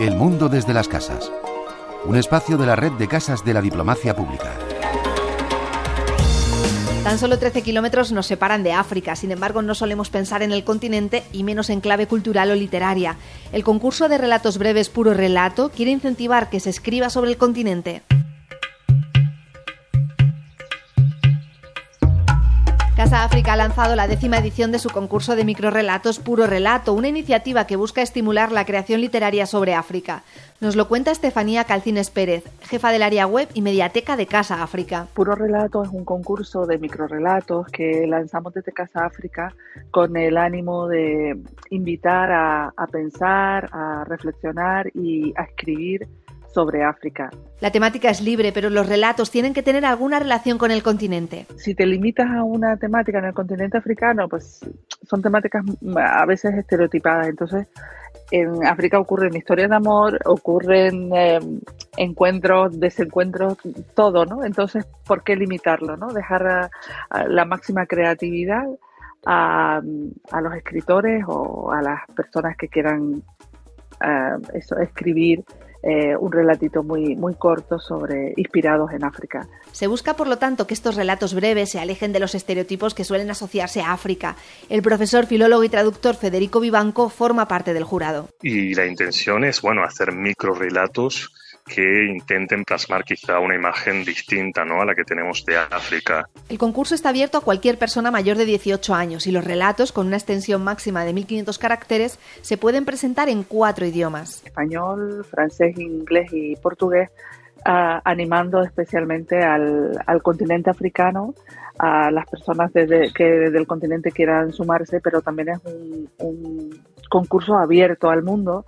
El mundo desde las casas. Un espacio de la red de casas de la diplomacia pública. Tan solo 13 kilómetros nos separan de África, sin embargo no solemos pensar en el continente y menos en clave cultural o literaria. El concurso de relatos breves Puro Relato quiere incentivar que se escriba sobre el continente. Casa África ha lanzado la décima edición de su concurso de microrelatos Puro Relato, una iniciativa que busca estimular la creación literaria sobre África. Nos lo cuenta Estefanía Calcines Pérez, jefa del área web y mediateca de Casa África. Puro Relato es un concurso de microrelatos que lanzamos desde Casa África con el ánimo de invitar a, a pensar, a reflexionar y a escribir sobre África. La temática es libre, pero los relatos tienen que tener alguna relación con el continente. Si te limitas a una temática en el continente africano, pues son temáticas a veces estereotipadas. Entonces, en África ocurren historias de amor, ocurren em, encuentros, desencuentros, todo, ¿no? Entonces, ¿por qué limitarlo, no? Dejar la máxima creatividad a, los escritores o a las personas que quieran eh, eso, escribir eh, un relatito muy, muy corto sobre inspirados en África. Se busca, por lo tanto, que estos relatos breves se alejen de los estereotipos que suelen asociarse a África. El profesor, filólogo y traductor Federico Vivanco forma parte del jurado. Y la intención es, bueno, hacer micro relatos que intenten plasmar quizá una imagen distinta ¿no? a la que tenemos de África. El concurso está abierto a cualquier persona mayor de 18 años y los relatos, con una extensión máxima de 1.500 caracteres, se pueden presentar en cuatro idiomas. Español, francés, inglés y portugués, ah, animando especialmente al, al continente africano a las personas desde, que desde el continente quieran sumarse, pero también es un, un, concurso abierto al mundo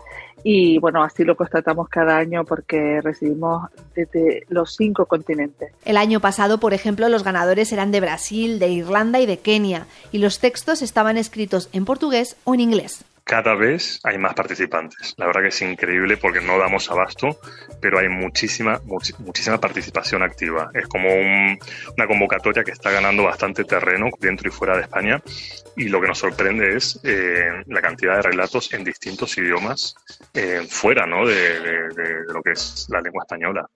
y bueno, así lo constatamos cada año porque recibimos desde los cinco continentes. El año pasado, por ejemplo, los ganadores eran de Brasil, de Irlanda y de Kenia y los textos estaban escritos en portugués o en inglés cada vez hay más participantes. La verdad que es increíble porque no damos abasto, pero hay muchísima, muchísima participación activa. Es como una convocatoria que está ganando bastante terreno dentro y fuera de España y lo que nos sorprende es eh, la cantidad de relatos en distintos idiomas eh, fuera ¿no? de lo que es la lengua española.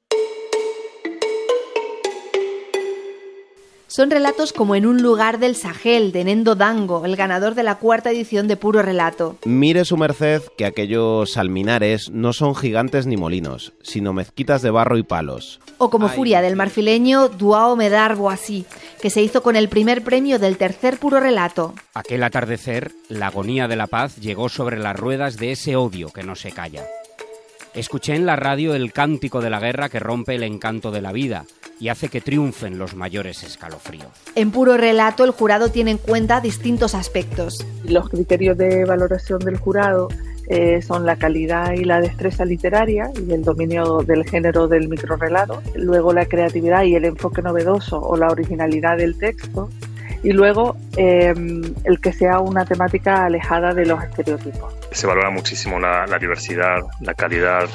Son relatos como En un lugar del Sahel, de Nendo Dango, el ganador de la cuarta edición de Puro Relato. Mire su merced que aquellos alminares no son gigantes ni molinos, sino mezquitas de barro y palos. O como Furia del marfileño Duao Medar Boasí, que se hizo con el primer premio del tercer Puro Relato. Aquel atardecer, la agonía de la paz llegó sobre las ruedas de ese odio que no se calla. Escuché en la radio el cántico de la guerra que rompe el encanto de la vida y hace que triunfen los mayores escalofríos. En puro relato, el jurado tiene en cuenta distintos aspectos. Los criterios de valoración del jurado eh, son la calidad y la destreza literaria y el dominio del género del microrelato, luego la creatividad y el enfoque novedoso o la originalidad del texto, y luego em, el que sea una temática alejada de los estereotipos. Se valora muchísimo la, la diversidad, la calidad,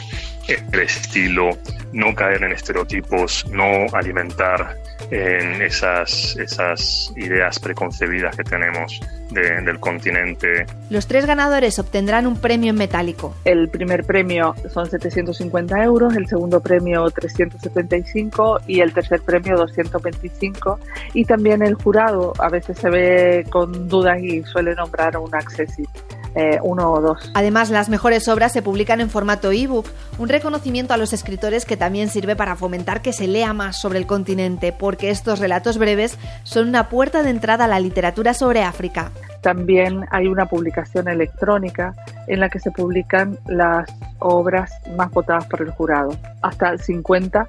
el estilo, no caer en estereotipos, no alimentar en esas, esas ideas preconcebidas que tenemos del continente. Los tres ganadores obtendrán un premio en metálico. El primer premio son 750 euros, el segundo premio 375 y el tercer premio 225. Y también el jurado a veces se ve con dudas y suele nombrar un accesible. Eh, uno o dos. Además, las mejores obras se publican en formato ebook, un reconocimiento a los escritores que también sirve para fomentar que se lea más sobre el continente, porque estos relatos breves son una puerta de entrada a la literatura sobre África. También hay una publicación electrónica en la que se publican las obras más votadas por el jurado, hasta 50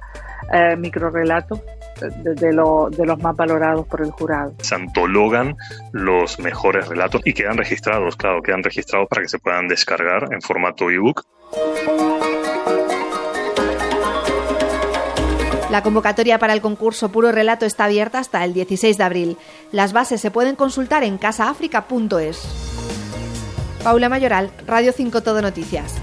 eh, microrelatos de, los más valorados por el jurado. Se antologan los mejores relatos y quedan registrados, claro, quedan registrados para que se puedan descargar en formato ebook. La convocatoria para el concurso Puro Relato está abierta hasta el 16 de abril. Las bases se pueden consultar en casaafrica.es. Paula Mayoral, Radio 5 Todo Noticias.